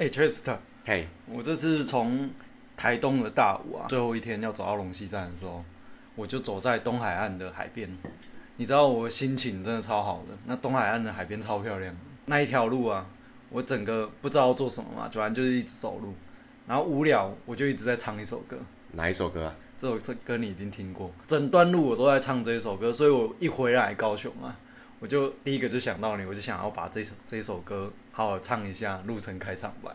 哎，Chester，嘿，我这次从台东的大武啊，最后一天要走到龙溪站的时候，我就走在东海岸的海边。你知道我心情真的超好的，那东海岸的海边超漂亮。那一条路啊，我整个不知道做什么嘛，反正就是一直走路，然后无聊我就一直在唱一首歌。哪一首歌啊？这首这歌你一定听过，整段路我都在唱这一首歌，所以我一回来高雄啊，我就第一个就想到你，我就想要把这首这一首歌好好唱一下，录成开场白。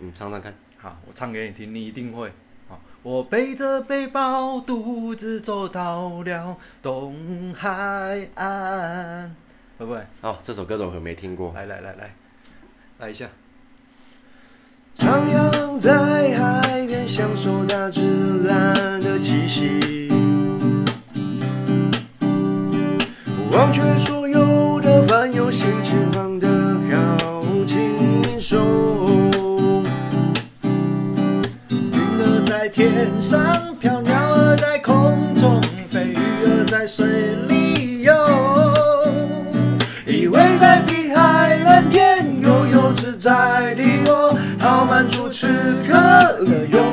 嗯，唱唱看。好，我唱给你听，你一定会。好，我背着背包，独自走到了东海岸，会不会？哦，这首歌怎么会没听过？来来来来，来一下。徜徉在海边，享受大自然的气息，忘却所天上飘，鸟儿在空中飞，鱼儿在水里游。依偎在碧海蓝天，悠悠自在的我，好满足此刻的拥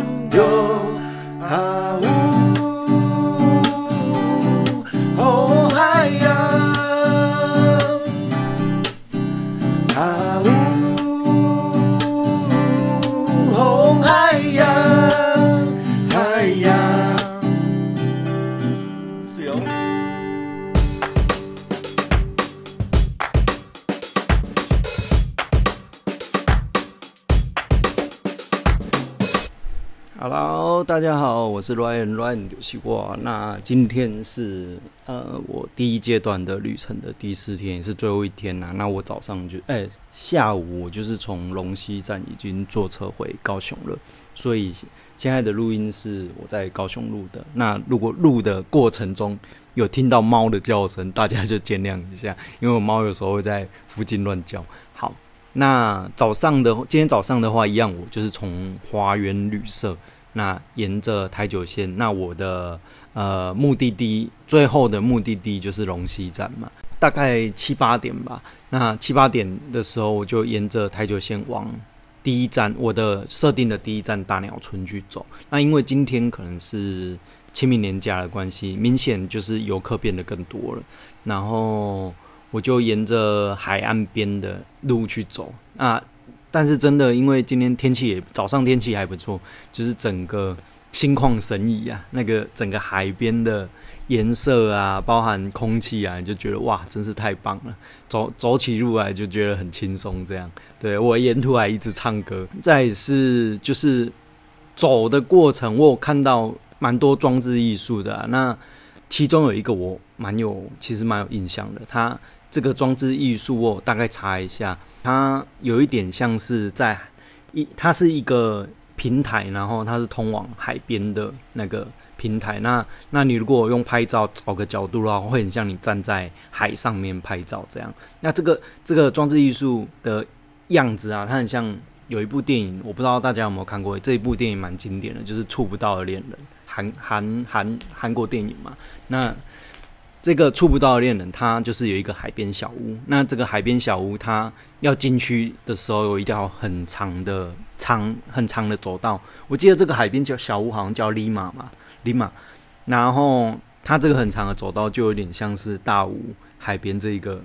是 Ryan Ryan 刘西瓜。那今天是呃我第一阶段的旅程的第四天，也是最后一天呐、那我早上就哎、下午我就是从龙溪站已经坐车回高雄了，所以现在的录音是我在高雄录的。那如果录的过程中有听到猫的叫声，大家就见谅一下，因为我猫有时候会在附近乱叫。好，那早上的今天早上的话，一样，我就是从花园旅社，那沿着台九线，那我的呃目的地最后的目的地就是龙溪站嘛，大概七八点吧。那七八点的时候，我就沿着台九线往第一站，我的设定的第一站大鸟村去走。那因为今天可能是清明年假的关系，明显就是游客变得更多了。然后我就沿着海岸边的路去走。那但是真的，因为今天天气也早上天气还不错，就是整个心旷神怡啊，那个整个海边的颜色啊，包含空气啊，就觉得哇，真是太棒了。走走起路来就觉得很轻松，这样。对我沿途还一直唱歌。再是就是走的过程，我有看到蛮多装置艺术的、那其中有一个我蛮有，其实蛮有印象的。它这个装置艺术，我大概查一下，它有一点像是在一，它是一个平台，然后它是通往海边的那个平台。那那你如果用拍照找个角度的话，会很像你站在海上面拍照这样。那这个这个装置艺术的样子啊，它很像有一部电影，我不知道大家有没有看过，这一部电影蛮经典的，就是《触不到的恋人》，韩韩韩韩国电影嘛。那这个触不到的恋人，他就是有一个海边小屋。那这个海边小屋，他要进去的时候有一条很长的长很长的走道。我记得这个海边叫小屋，好像叫利马嘛，利马。然后它这个很长的走道，就有点像是大屋海边这一个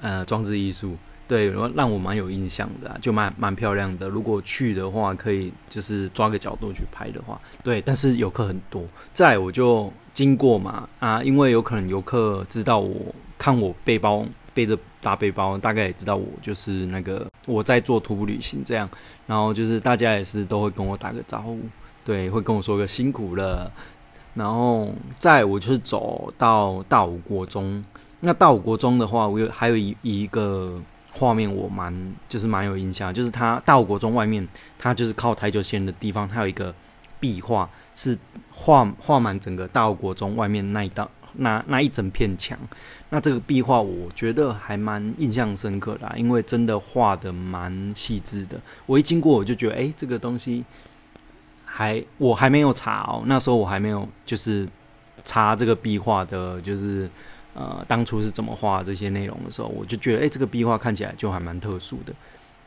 呃装置艺术。对，然后让我蛮有印象的、就蛮蛮漂亮的。如果去的话，可以就是抓个角度去拍的话，对。但是游客很多，再来我就经过嘛啊，因为有可能游客知道我看我背包背着大背包，大概也知道我就是那个我在做徒步旅行这样。然后就是大家也是都会跟我打个招呼，对，会跟我说个辛苦了。然后再我就是走到大武国中，那大武国中的话，我有还有一一个。画面我蛮就是蛮有印象，就是他大武国中外面，它就是靠台九线的地方，它有一个壁画，是画画满整个大武国中外面那一道那那一整片墙。那这个壁画我觉得还蛮印象深刻的、因为真的画的蛮细致的。我一经过我就觉得，诶，这个东西还我还没有查哦，那时候我还没有就是查这个壁画的，就是。呃，当初是怎么画这些内容的时候，我就觉得，哎、这个壁画看起来就还蛮特殊的。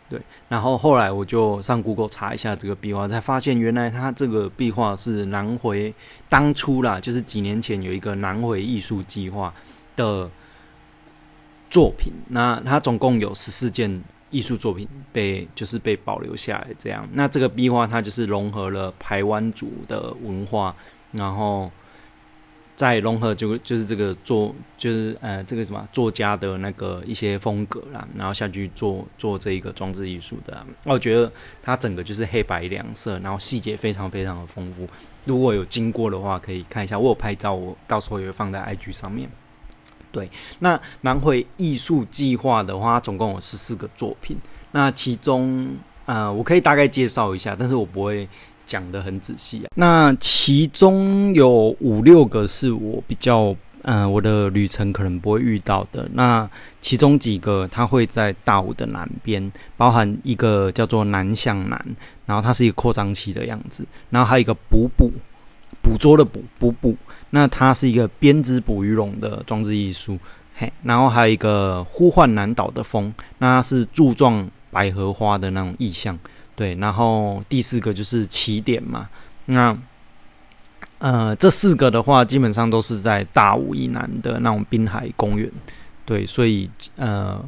对，然后后来我就上 Google 查一下这个壁画，才发现原来它这个壁画是南回当初啦，就是几年前有一个南回艺术计划的作品。那它总共有十四件艺术作品被就是被保留下来，这样。那这个壁画它就是融合了台湾族的文化，然后。在融合就就是这个作就是呃这个什么作家的那个一些风格啦，然后下去做做这一个装置艺术的，我觉得它整个就是黑白两色，然后细节非常非常的丰富。如果有经过的话，可以看一下，我有拍照，我到时候也会放在 IG 上面。对，那南回艺术计划的话，总共有十四个作品，那其中呃我可以大概介绍一下，但是我不会。讲的很仔细啊，那其中有五六个是我比较，嗯，我的旅程可能不会遇到的。那其中几个它会在大武的南边，包含一个叫做南向南，然后它是一个扩张器的样子，然后还有一个捕捕捕捉的捕捕捕，那它是一个编织捕鱼笼的装置艺术，嘿，然后还有一个呼唤南岛的风，那是柱状百合花的那种意象。对，然后第四个就是起点嘛。那呃，这四个的话，基本上都是在大武以南的那种滨海公园。对，所以呃，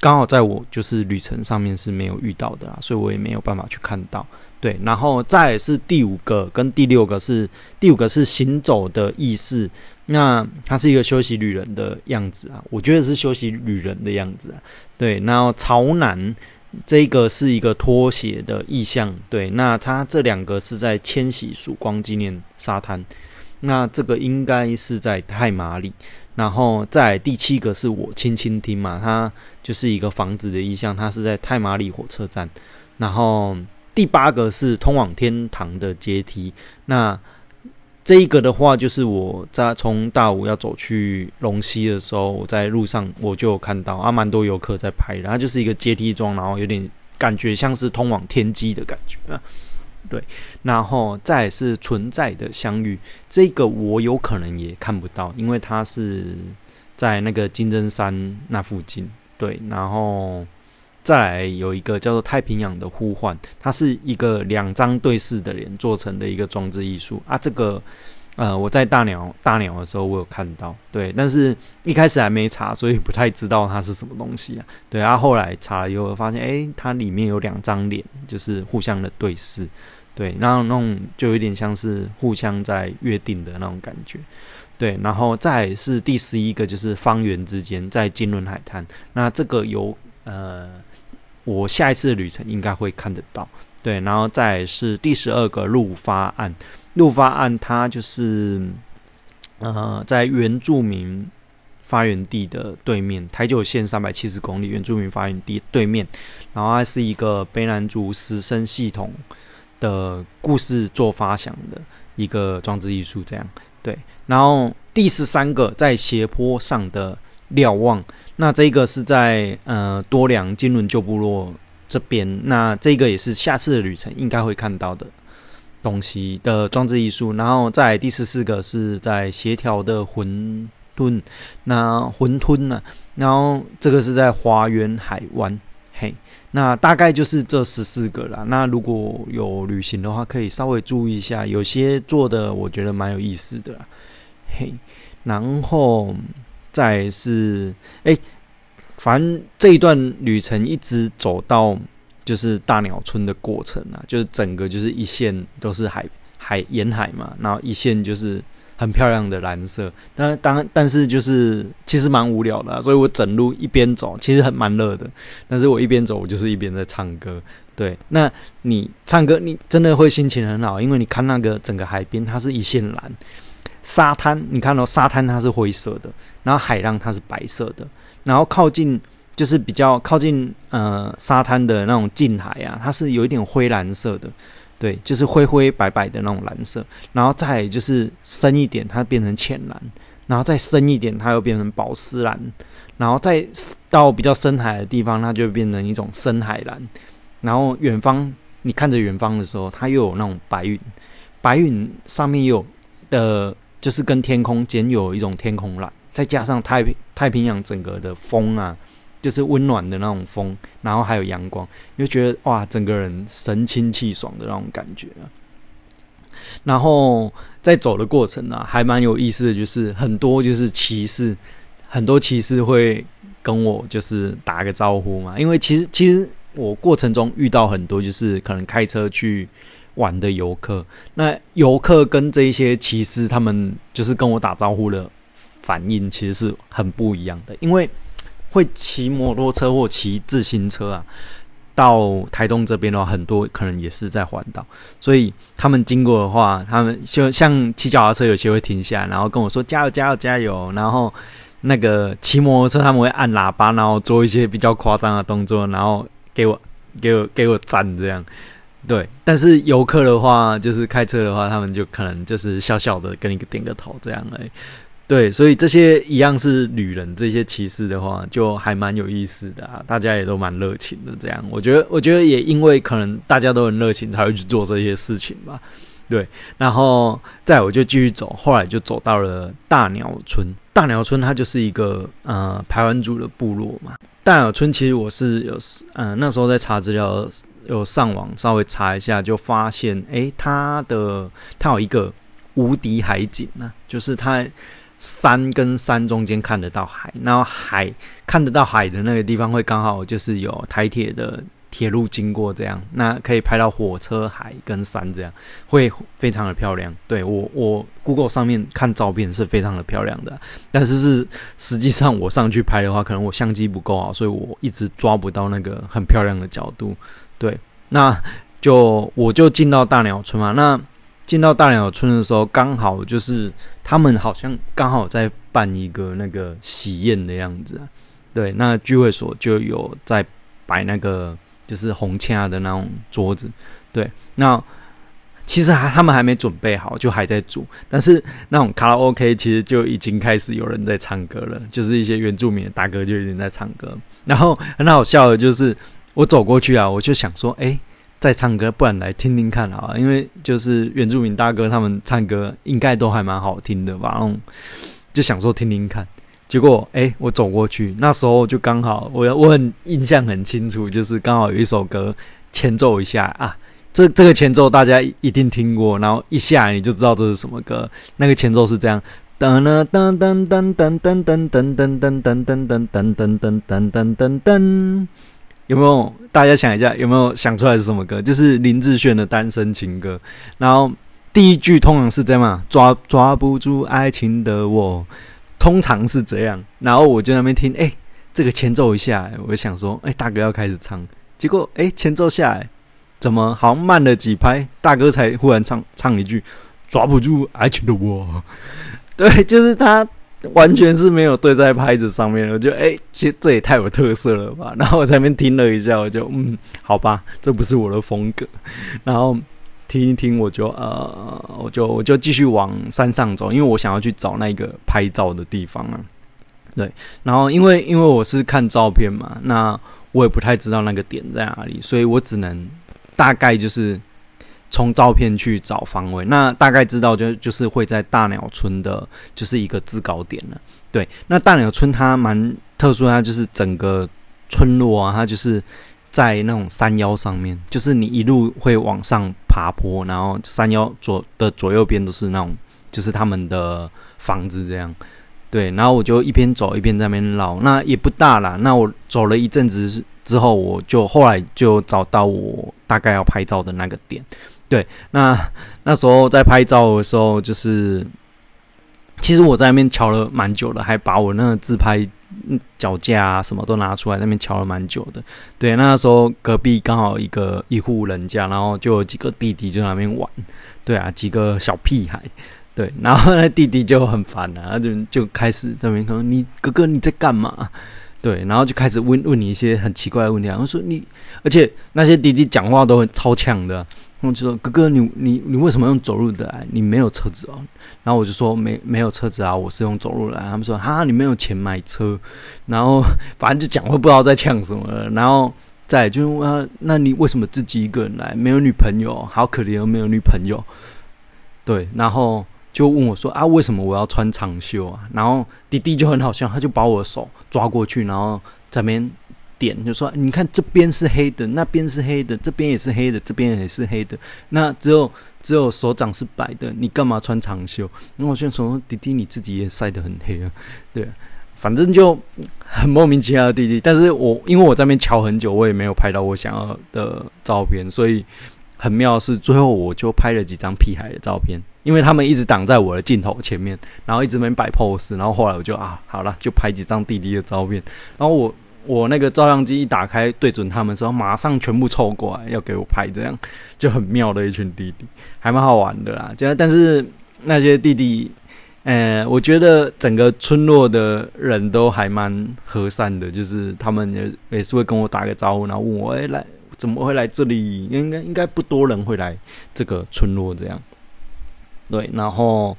刚好在我就是旅程上面是没有遇到的啊，所以我也没有办法去看到。对，然后再是第五个跟第六个是第五个是行走的意识，那它是一个休息旅人的样子啊，我觉得是休息旅人的样子啊。对，然后朝南。这个是一个拖鞋的意象，对，那它这两个是在千禧曙光纪念沙滩，那这个应该是在太马里，然后在第七个是我轻轻听嘛，它就是一个房子的意象，它是在太马里火车站，然后第八个是通往天堂的阶梯，那。这一个的话，就是我在从大武要走去龙溪的时候，我在路上我就有看到啊，蛮多游客在拍的。它就是一个阶梯状，然后有点感觉像是通往天机的感觉啊。对，然后再是存在的相遇，这个我有可能也看不到，因为它是在那个金针山那附近。对，然后。再来有一个叫做太平洋的呼唤，它是一个两张对视的脸做成的一个装置艺术啊。这个呃，我在大鸟大鸟的时候我有看到，对，但是一开始还没查，所以不太知道它是什么东西啊。对啊，后来查了以后发现，哎，它里面有两张脸，就是互相的对视，对，然后那种就有点像是互相在约定的那种感觉，对。然后再是第十一个，就是方圆之间在金轮海滩，那这个有呃。我下一次的旅程应该会看得到，对，然后再是第十二个路发案，路发案它就是呃在原住民发源地的对面，台九线三百七十公里原住民发源地对面，然后它是一个卑南族石生系统的故事做发想的一个装置艺术，这样。对，然后第十三个在斜坡上的瞭望。那这个是在呃多良金轮旧部落这边，那这个也是下次的旅程应该会看到的东西的装置艺术。然后在第十四个是在协调的混沌，那混沌呢？然后这个是在花园海湾，嘿，那大概就是这十四个啦。那如果有旅行的话，可以稍微注意一下，有些做的我觉得蛮有意思的，嘿，然后。再是，哎，反正这一段旅程一直走到就是大鸟村的过程啊，就是整个就是一线都是海海沿海嘛，然后一线就是很漂亮的蓝色。但当但是就是其实蛮无聊的，所以我整路一边走，其实很蛮热的，但是我一边走，我就是一边在唱歌。对，那你唱歌，你真的会心情很好，因为你看那个整个海边，它是一线蓝。沙滩，你看到沙滩它是灰色的，然后海浪它是白色的，然后靠近就是比较靠近呃沙滩的那种近海啊，它是有一点灰蓝色的，对，就是灰灰白白的那种蓝色，然后再就是深一点，它变成浅蓝，然后再深一点，它又变成宝石蓝，然后再到比较深海的地方，它就变成一种深海蓝，然后远方你看着远方的时候，它又有那种白云，白云上面有的。就是跟天空兼有一种天空蓝，再加上太平太平洋整个的风啊，就是温暖的那种风，然后还有阳光，你就觉得哇，整个人神清气爽的那种感觉啊。然后在走的过程呢，还蛮有意思的，就是很多就是骑士，很多骑士会跟我就是打个招呼嘛。因为其实其实我过程中遇到很多就是可能开车去玩的游客，那游客跟这一些骑士他们就是跟我打招呼的反应其实是很不一样的，因为会骑摩托车或骑自行车啊。到台东这边的话，很多可能也是在环岛，所以他们经过的话，他们就像骑脚踏车，有些会停下，然后跟我说加油加油加油。然后那个骑摩托车，他们会按喇叭，然后做一些比较夸张的动作，然后给我给我给我赞这样。对，但是游客的话，就是开车的话，他们就可能就是笑笑的跟你点个头这样哎。对，所以这些一样是旅人，这些骑士的话，就还蛮有意思的啊，大家也都蛮热情的。这样，我觉得，我觉得也因为可能大家都很热情，才会去做这些事情吧。对，然后再我就继续走，后来就走到了大鸟村。大鸟村它就是一个呃排湾族的部落嘛。大鸟村其实我是有嗯那时候在查资料，有上网稍微查一下，就发现诶，它的它有一个无敌海景呢，就是它。山跟山中间看得到海，然后海看得到海的那个地方会刚好就是有台铁的铁路经过，这样那可以拍到火车、海跟山，这样会非常的漂亮。对我，我 Google 上面看照片是非常的漂亮的，但是是实际上我上去拍的话，可能我相机不够好，所以我一直抓不到那个很漂亮的角度。对，那就我就进到大鸟村嘛，那。进到大鸟村的时候，刚好就是他们好像刚好在办一个那个喜宴的样子。对，那聚会所就有在摆那个就是红掐的那种桌子。对，那其实还他们还没准备好，就还在煮。但是那种卡拉 OK 其实就已经开始有人在唱歌了，就是一些原住民的大哥就已经在唱歌。然后很好笑的就是我走过去啊，我就想说，哎。在唱歌，不然来听听看啊！因为就是原住民大哥他们唱歌应该都还蛮好听的吧，然后就想说听听看。结果哎，我走过去，那时候就刚好我我很印象很清楚，就是刚好有一首歌前奏一下啊，这这个前奏大家一定听过，然后一下你就知道这是什么歌。那个前奏是这样：噔噔噔噔噔噔噔噔噔噔噔噔噔噔噔噔噔噔噔。有没有大家想一下，有没有想出来是什么歌？就是林志炫的《单身情歌》。然后第一句通常是这样：抓抓不住爱情的我，通常是这样。然后我就那边听，哎，这个前奏一下，我就想说，哎，大哥要开始唱。结果，哎，前奏下来，怎么好像慢了几拍？大哥才忽然唱唱一句：抓不住爱情的我。对，就是他。完全是没有对在拍子上面，我就哎，其实这也太有特色了吧。然后我在那边听了一下，我就嗯，好吧，这不是我的风格。然后听一听，我就呃，我就我就继续往山上走，因为我想要去找那个拍照的地方啊。对，然后因为因为我是看照片嘛，那我也不太知道那个点在哪里，所以我只能大概就是。从照片去找方位，那大概知道就就是会在大鸟村的，就是一个制高点了。对，那大鸟村它蛮特殊，它就是整个村落啊，它就是在那种山腰上面，就是你一路会往上爬坡，然后山腰左的左右边都是那种，就是他们的房子这样。对，然后我就一边走一边在那边绕，那也不大啦。那我走了一阵子之后，我就后来就找到我大概要拍照的那个点。对，那那时候在拍照的时候，就是其实我在那边瞧了蛮久的，还把我那个自拍脚架啊什么都拿出来，那边瞧了蛮久的。对，那时候隔壁刚好一个一户人家，然后就有几个弟弟就在那边玩。对啊，几个小屁孩。对，然后那弟弟就很烦啊，他就就开始在那边说：“你哥哥你在干嘛？”对，然后就开始问问你一些很奇怪的问题，然后说你，而且那些弟弟讲话都很超呛的。我就说：“哥哥，你你你为什么用走路的来？你没有车子哦。”然后我就说：“没没有车子啊，我是用走路来。”他们说：“哈，你没有钱买车。”然后 反正就讲，会不知道在呛什么。然后再就问：“那你为什么自己一个人来？没有女朋友？好可怜，没有女朋友。”对，然后就问我说：“啊，为什么我要穿长袖啊？”然后弟弟就很好笑，他就把我的手抓过去，然后在边点，就说你看这边是黑的，那边是黑的，这边也是黑的，这边也是黑的，那只有只有手掌是白的，你干嘛穿长袖？那我现在说弟弟你自己也晒得很黑啊，对，反正就很莫名其妙的弟弟。但是我因为我在那边瞧很久，我也没有拍到我想要的照片，所以很妙是最后我就拍了几张屁孩的照片。因为他们一直挡在我的镜头前面，然后一直没摆 pose，然后后来我就啊，好了，就拍几张弟弟的照片。然后我我那个照相机一打开，对准他们之后，马上全部凑过来要给我拍，这样就很妙的一群弟弟，还蛮好玩的啦。就但是那些弟弟，呃，我觉得整个村落的人都还蛮和善的，就是他们也也是会跟我打个招呼，然后问我，哎，来怎么会来这里？应该应该不多人会来这个村落这样。对，然后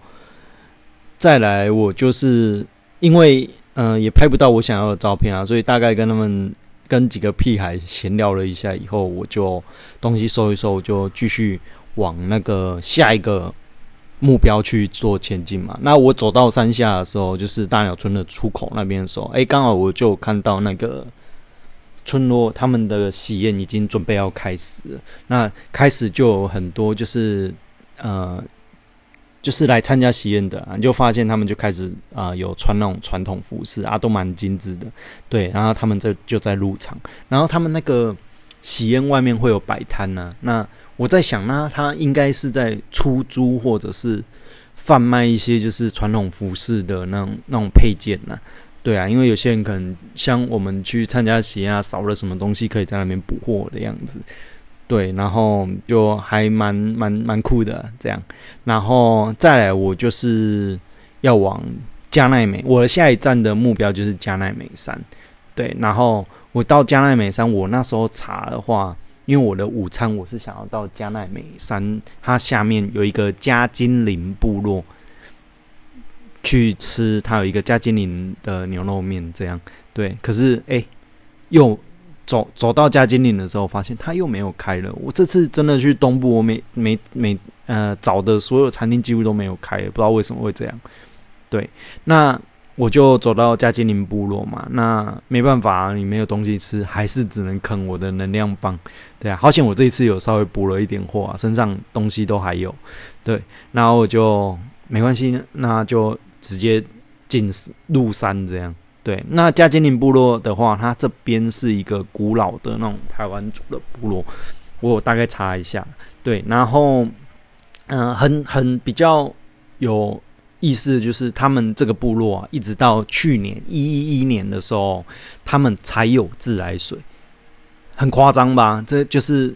再来，我就是因为嗯，也拍不到我想要的照片啊，所以大概跟他们跟几个屁孩闲聊了一下以后，我就东西收一收，就继续往那个下一个目标去做前进嘛。那我走到山下的时候，就是大鸟村的出口那边的时候，哎，刚好我就看到那个村落他们的喜宴已经准备要开始。那开始就有很多就是呃。就是来参加喜宴的，你就发现他们就开始啊，有穿那种传统服饰啊，都蛮精致的，对。然后他们这就在入场，然后他们那个喜宴外面会有摆摊呢。那我在想呢，他应该是在出租或者是贩卖一些就是传统服饰的那种那种配件呢。对啊，因为有些人可能像我们去参加喜宴啊，少了什么东西可以在那边补货的样子。对，然后就还蛮蛮蛮酷的这样，然后再来，我就是要往加奈美，我的下一站的目标就是加奈美山。对，然后我到加奈美山，我那时候查的话，因为我的午餐我是想要到加奈美山，它下面有一个加金林部落去吃，它有一个加金林的牛肉面，这样对。可是哎，又。走走到嘉金岭的时候，发现它又没有开了。我这次真的去东部，我每每每呃找的所有餐厅几乎都没有开，不知道为什么会这样。对，那我就走到嘉金岭部落嘛，那没办法，你没有东西吃，还是只能啃我的能量棒。对啊，好险我这一次有稍微补了一点货啊，身上东西都还有。对，然后我就没关系，那就直接进入山这样。对，那加金林部落的话，它这边是一个古老的那种台湾族的部落，我大概查一下。对，然后，嗯，很很比较有意思，就是他们这个部落啊，一直到去年一一一年的时候，他们才有自来水，很夸张吧？这就是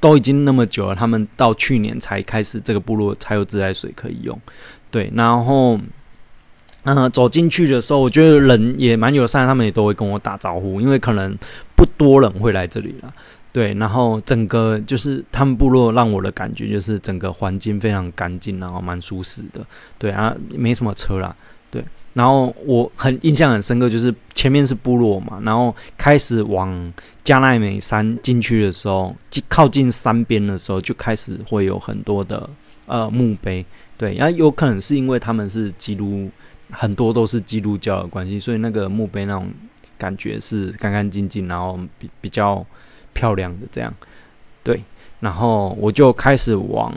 都已经那么久了，他们到去年才开始这个部落才有自来水可以用。对，然后。嗯，走进去的时候，我觉得人也蛮友善，他们也都会跟我打招呼，因为可能不多人会来这里了。对，然后整个就是他们部落让我的感觉就是整个环境非常干净，然后蛮舒适的。对啊，没什么车啦。对，然后我很印象很深刻，就是前面是部落嘛，然后开始往加奈美山进去的时候，靠近山边的时候，就开始会有很多的呃墓碑。对，然后有可能是因为他们是基督。很多都是基督教的关系，所以那个墓碑那种感觉是干干净净，然后比比较漂亮的这样。对，然后我就开始往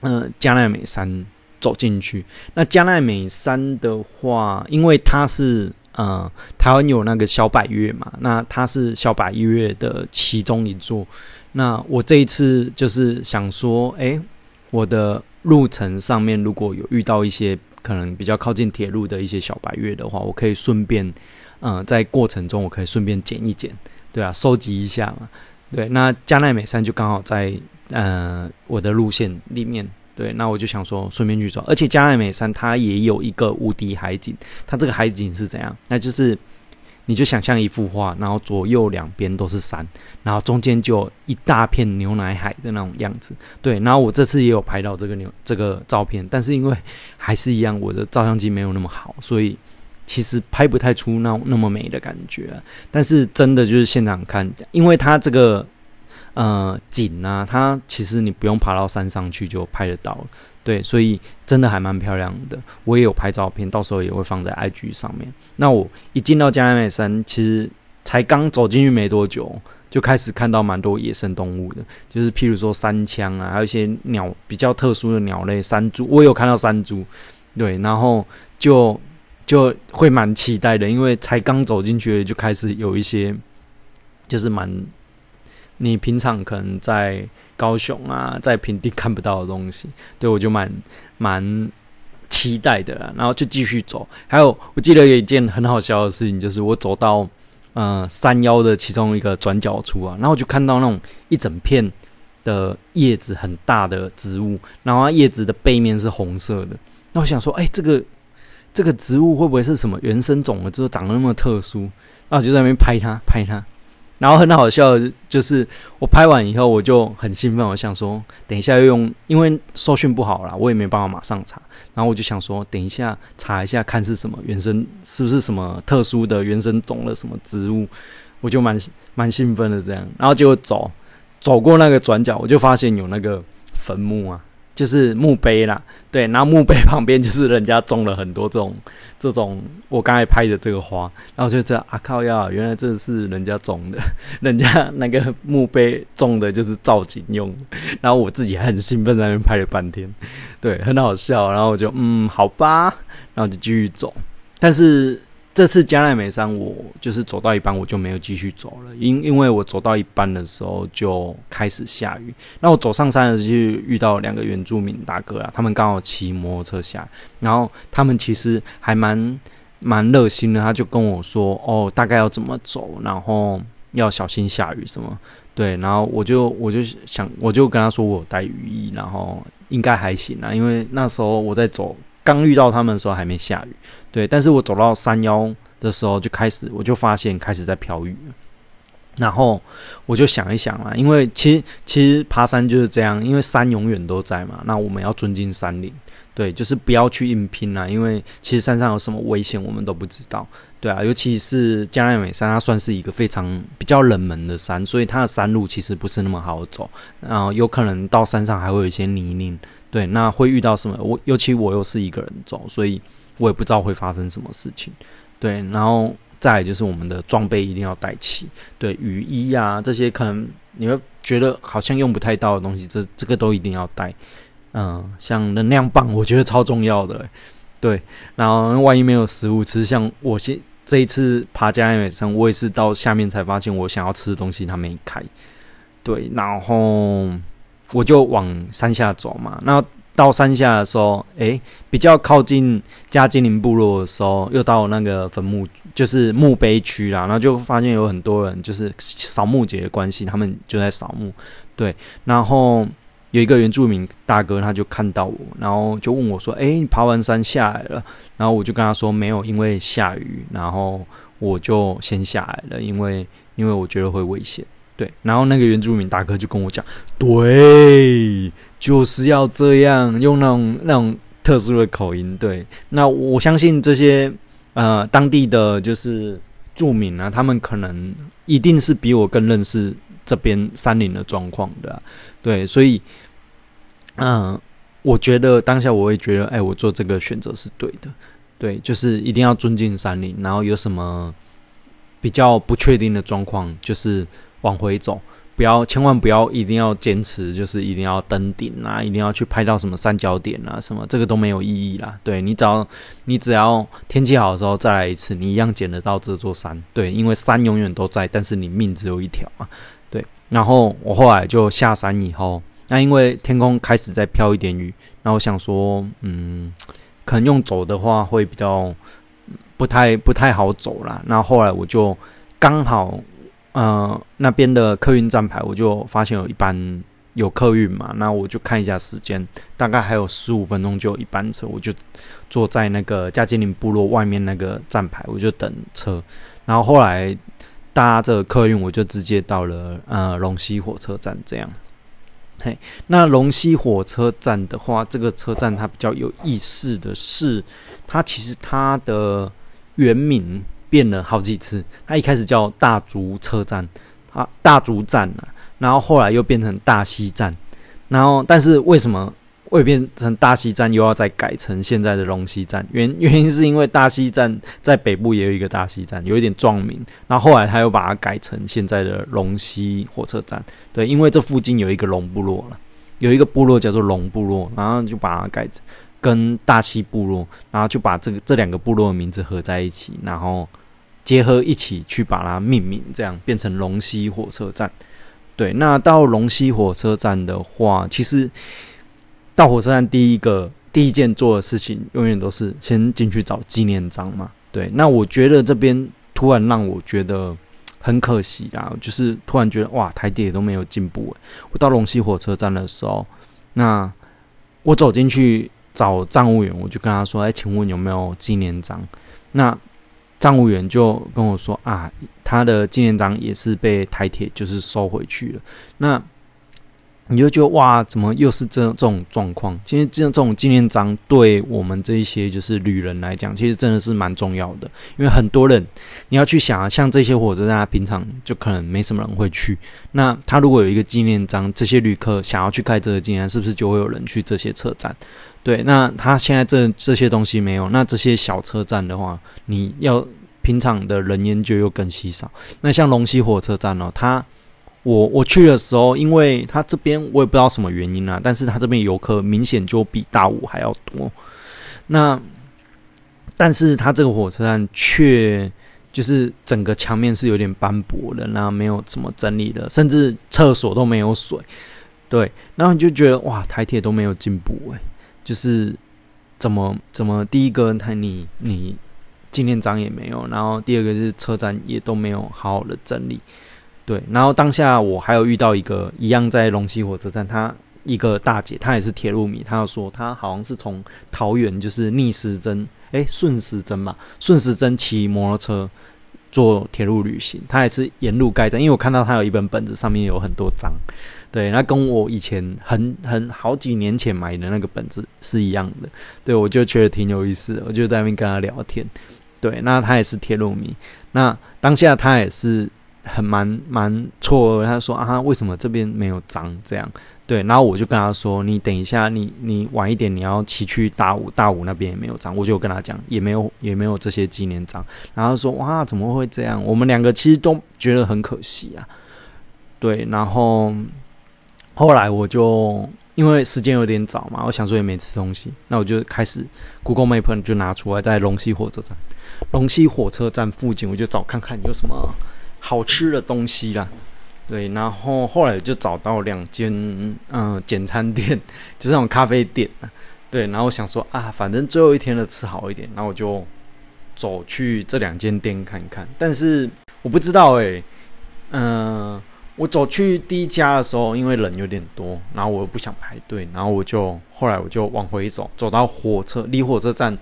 嗯加奈美山走进去。那加奈美山的话，因为它是呃台湾有那个小百岳嘛，那它是小百岳的其中一座。那我这一次就是想说，哎，我的路程上面如果有遇到一些。可能比较靠近铁路的一些小白月的话，我可以顺便，嗯，在过程中我可以顺便捡一捡，对啊，收集一下嘛。对，那加奈美山就刚好在呃我的路线里面，对，那我就想说顺便去走。而且加奈美山它也有一个无敌海景，它这个海景是怎样？那就是。你就想象一幅画，然后左右两边都是山，然后中间就一大片牛奶海的那种样子。对，然后我这次也有拍到这个牛这个照片，但是因为还是一样，我的照相机没有那么好，所以其实拍不太出那那么美的感觉。但是真的就是现场看，因为它这个呃景啊，它其实你不用爬到山上去就拍得到。对，所以真的还蛮漂亮的。我也有拍照片，到时候也会放在 IG 上面。那我一进到加奈美山，其实才刚走进去没多久，就开始看到蛮多野生动物的，就是譬如说山羌啊，还有一些鸟比较特殊的鸟类，山猪，我有看到山猪，对，然后就就会蛮期待的，因为才刚走进去就开始有一些，就是蛮你平常可能在高雄啊，在平地看不到的东西，对我就蛮蛮期待的啦，然后就继续走。还有我记得有一件很好笑的事情，就是我走到呃山腰的其中一个转角处啊，然后就看到那种一整片的叶子很大的植物，然后它叶子的背面是红色的。那我想说，哎，这个这个植物会不会是什么原生种了？之后长得那么特殊，然后我就在那边拍它，拍它。然后很好笑，就是我拍完以后我就很兴奋，我想说等一下用，因为收讯不好啦，我也没办法马上查。然后我就想说，等一下查一下看是什么原生，是不是什么特殊的原生种的什么植物，我就蛮蛮兴奋的这样。然后就走走过那个转角，我就发现有那个坟墓啊。就是墓碑啦，对，然后墓碑旁边就是人家种了很多这种 这种我刚才拍的这个花，然后就这啊靠呀，原来这是人家种的，人家那个墓碑种的就是造景用，然后我自己很兴奋在那边拍了半天，对，很好笑，然后我就嗯好吧，然后就继续走，但是。这次加奈美山，我就是走到一半，我就没有继续走了，因因为我走到一半的时候就开始下雨。那我走上山的时候，就遇到两个原住民大哥啊，他们刚好骑摩托车下，然后他们其实还蛮蛮热心的，他就跟我说：“哦，大概要怎么走，然后要小心下雨什么。”对，然后我就我就想，我就跟他说我带雨衣，然后应该还行啊，因为那时候我在走。刚遇到他们的时候还没下雨，对，但是我走到山腰的时候就开始，我就发现开始在飘雨然后我就想一想啦，因为其实其实爬山就是这样，因为山永远都在嘛，那我们要尊敬山林，对，就是不要去硬拼啦，因为其实山上有什么危险我们都不知道，对啊，尤其是加奈美山，它算是一个非常比较冷门的山，所以它的山路其实不是那么好走，然后有可能到山上还会有一些泥泞。对，那会遇到什么？我尤其我又是一个人走，所以我也不知道会发生什么事情。对，然后再就是我们的装备一定要带齐，对，雨衣啊这些可能你会觉得好像用不太到的东西，这这个都一定要带。嗯，像能量棒，我觉得超重要的。对，然后万一没有食物吃，像我现这一次爬加奈美山，我也是到下面才发现我想要吃的东西它没开。对，然后。我就往山下走嘛，那到山下的时候，诶，比较靠近加金陵部落的时候，又到那个坟墓，就是墓碑区啦，然后就发现有很多人，就是扫墓节的关系，他们就在扫墓。对，然后有一个原住民大哥，他就看到我，然后就问我说：“诶，你爬完山下来了？”然后我就跟他说：“没有，因为下雨，然后我就先下来了，因为因为我觉得会危险。”对，然后那个原住民大哥就跟我讲，对，就是要这样用那种那种特殊的口音。对，那我相信这些呃当地的就是住民啊，他们可能一定是比我更认识这边山林的状况的。对，所以嗯，我觉得当下我会觉得，哎，我做这个选择是对的。对，就是一定要尊敬山林，然后有什么比较不确定的状况，就是。往回走，不要，千万不要，一定要坚持，就是一定要登顶啊，一定要去拍到什么三角点啊，什么这个都没有意义啦。对你只要，你只要天气好的时候再来一次，你一样捡得到这座山。对，因为山永远都在，但是你命只有一条啊。对，然后我后来就下山以后，那因为天空开始在飘一点雨，那我想说，嗯，可能用走的话会比较不太不太好走啦。那后来我就刚好。呃，那边的客运站牌，我就发现有一班有客运嘛，那我就看一下时间，大概还有十五分钟就有一班车，我就坐在那个加金林部落外面那个站牌，我就等车。然后后来搭这客运，我就直接到了呃龙溪火车站。这样，嘿，那龙溪火车站的话，这个车站它比较有意思的是，它其实它的原名。变了好几次，它一开始叫大竹车站，啊大竹站啊，然后后来又变成大溪站，然后但是为什么会变成大溪站，又要再改成现在的龙溪站。原 原因是因为大溪站在北部也有一个大溪站，有一点撞名。然后后来他又把它改成现在的龙溪火车站。对，因为这附近有一个龙部落了，有一个部落叫做龙部落，然后就把它改成跟大溪部落，然后就把这个这两个部落的名字合在一起，然后结合一起去把它命名，这样变成龙溪火车站。对，那到龙溪火车站的话，其实。到火车站第一个第一件做的事情，永远都是先进去找纪念章嘛。对，那我觉得这边突然让我觉得很可惜啊，就是突然觉得哇，台铁都没有进步。我到龙溪火车站的时候，那我走进去找站务员，我就跟他说：“哎，请问有没有纪念章？”那站务员就跟我说：“啊，他的纪念章也是被台铁就是收回去了。”那你就觉得哇，怎么又是这这种状况？其实这这种纪念章对我们这一些就是旅人来讲，其实真的是蛮重要的。因为很多人你要去想啊，像这些火车站，平常就可能没什么人会去。那他如果有一个纪念章，这些旅客想要去开这个纪念，是不是就会有人去这些车站？对，那他现在这这些东西没有，那这些小车站的话，你要平常的人烟就又更稀少。那像龙溪火车站哦，它。我我去的时候，因为他这边我也不知道什么原因啊，但是他这边游客明显就比大武还要多。那，但是他这个火车站却就是整个墙面是有点斑驳的，那没有怎么整理的，甚至厕所都没有水。对，然后你就觉得哇，台铁都没有进步诶，就是怎么怎么第一个他你你纪念章也没有，然后第二个是车站也都没有好好的整理。对，然后当下我还有遇到一个一样在龙溪火车站，她一个大姐，她也是铁路迷，她要说她好像是从桃园就是逆时针，诶，顺时针嘛，顺时针骑摩托车做铁路旅行，他也是沿路盖章，因为我看到他有一本本子，上面有很多章，对，那跟我以前很很好几年前买的那个本子是一样的，对我就觉得挺有意思的，我就在那边跟他聊天，对，那他也是铁路迷，那当下他也是。很蛮蛮错愕，他说啊，为什么这边没有章？这样对，然后我就跟他说，你等一下，你你晚一点，你要骑去大武，大武那边也没有章，我就跟他讲，也没有也没有这些纪念章。然后说哇，怎么会这样？我们两个其实都觉得很可惜啊。对，然后后来我就因为时间有点早嘛，我想说也没吃东西，那我就开始 Google Map 就拿出来，在龙溪火车站，龙溪火车站附近，我就找看看有什么。好吃的东西啦，对，然后后来就找到两间嗯简餐店，就是那种咖啡店对，然后想说啊，反正最后一天的吃好一点，然后我就走去这两间店看一看。但是我不知道诶，嗯，我走去第一家的时候，因为人有点多，然后我又不想排队，然后我就后来我就往回走，走到火车离火车站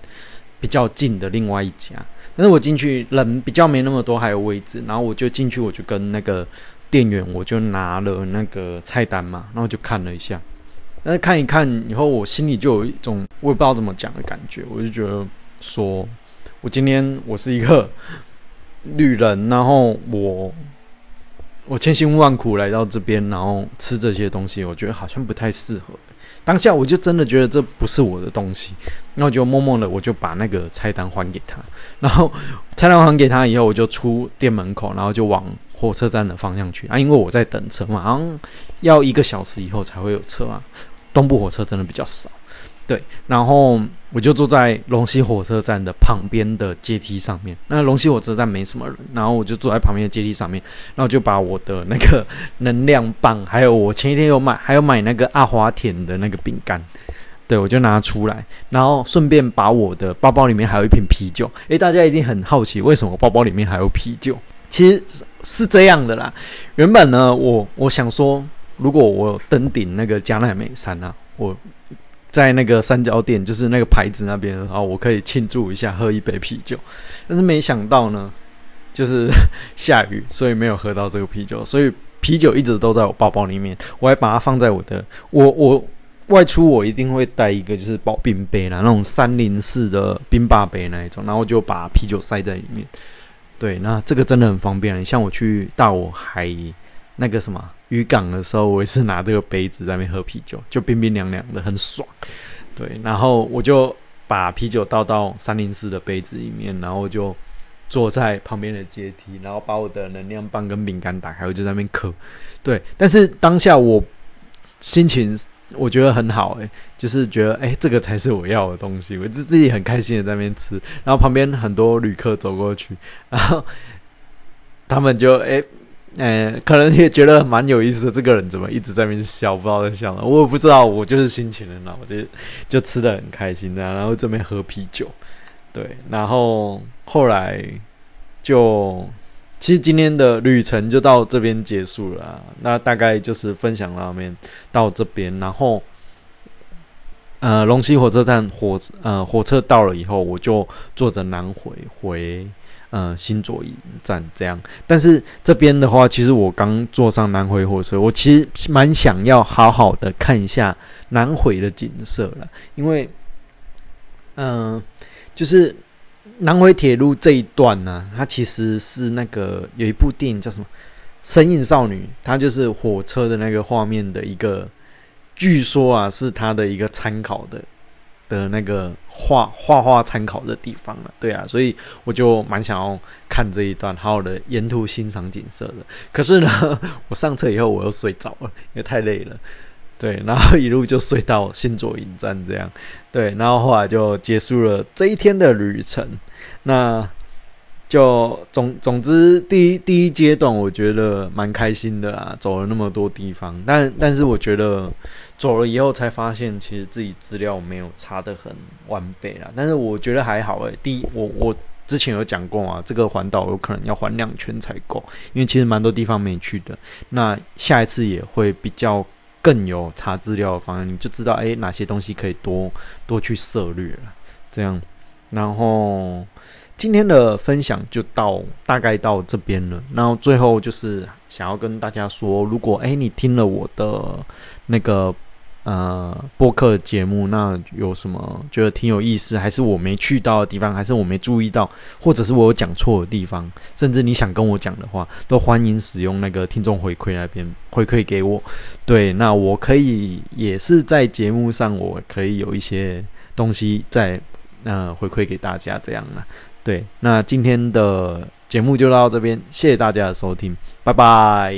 比较近的另外一家。但是我进去人比较没那么多，还有位置，然后我就进去，我就跟那个店员，我就拿了那个菜单嘛，然后就看了一下，但是看一看以后，我心里就有一种我也不知道怎么讲的感觉，我就觉得说，我今天我是一个旅人，然后我我千辛万苦来到这边，然后吃这些东西，我觉得好像不太适合。当下我就真的觉得这不是我的东西，那我就默默的我就把那个菜单还给他，然后菜单还给他以后，我就出店门口，然后就往火车站的方向去。啊，因为我在等车嘛，好像要一个小时以后才会有车啊，东部火车真的比较少。对，然后我就坐在龙溪火车站的旁边的阶梯上面。那龙溪火车站没什么人，然后我就坐在旁边的阶梯上面，然后就把我的那个能量棒，还有我前一天有买，还有买那个阿华田的那个饼干，对我就拿出来，然后顺便把我的包包里面还有一瓶啤酒。诶，大家一定很好奇，为什么包包里面还有啤酒？其实是这样的啦。原本呢，我我想说，如果我登顶那个加奈美山啊，我。在那个三角点，就是那个牌子那边，然后我可以庆祝一下，喝一杯啤酒。但是没想到呢，就是 下雨，所以没有喝到这个啤酒。所以啤酒一直都在我包包里面，我还把它放在我的我我外出我一定会带一个就是保冰杯啦，那种三零四的冰霸杯那一种，然后就把啤酒塞在里面。对，那这个真的很方便。像我去大我海那个什么。渔港的时候，我也是拿这个杯子在那边喝啤酒，就冰冰凉凉的，很爽。对，然后我就把啤酒倒到三零四的杯子里面，然后就坐在旁边的阶梯，然后把我的能量棒跟饼干打开，我就在那边嗑。对，但是当下我心情我觉得很好，诶，就是觉得诶，这个才是我要的东西，我就自己很开心的在那边吃，然后旁边很多旅客走过去，然后 他们就诶。呃，可能也觉得蛮有意思的。这个人怎么一直在那边笑？不知道在笑了。我也不知道，我就是心情很好，我就就吃的很开心这样。然后这边喝啤酒，对。然后后来就，其实今天的旅程就到这边结束了。那大概就是分享到面到这边。然后，呃，龙溪火车站火呃火车到了以后，我就坐着南回回。嗯，新左营站这样，但是这边的话，其实我刚坐上南回火车，我其实蛮想要好好的看一下南回的景色了，因为，嗯，就是南回铁路这一段呢，它其实是那个有一部电影叫什么《身影少女》，它就是火车的那个画面的一个，据说啊是它的一个参考的。的那个画画画参考的地方了，对啊，所以我就蛮想要看这一段，好好的沿途欣赏景色的。可是呢，我上车以后我又睡着了，因为太累了。对，然后一路就睡到新左营站这样。对，然后后来就结束了这一天的旅程。那就总总之，第一第一阶段我觉得蛮开心的啊，走了那么多地方，但但是我觉得。走了以后才发现，其实自己资料没有查的很完备啦。但是我觉得还好诶。第一，我我之前有讲过啊，这个环岛有可能要环两圈才够，因为其实蛮多地方没去的。那下一次也会比较更有查资料的方案，你就知道诶哪些东西可以多多去涉略了。这样，然后今天的分享就到大概到这边了。然后最后就是想要跟大家说，如果诶你听了我的那个。呃，播客节目那有什么觉得挺有意思，还是我没去到的地方，还是我没注意到，或者是我有讲错的地方，甚至你想跟我讲的话，都欢迎使用那个听众回馈那边回馈给我。对，那我可以也是在节目上，我可以有一些东西在呃回馈给大家这样了。对，那今天的节目就到这边，谢谢大家的收听，拜拜。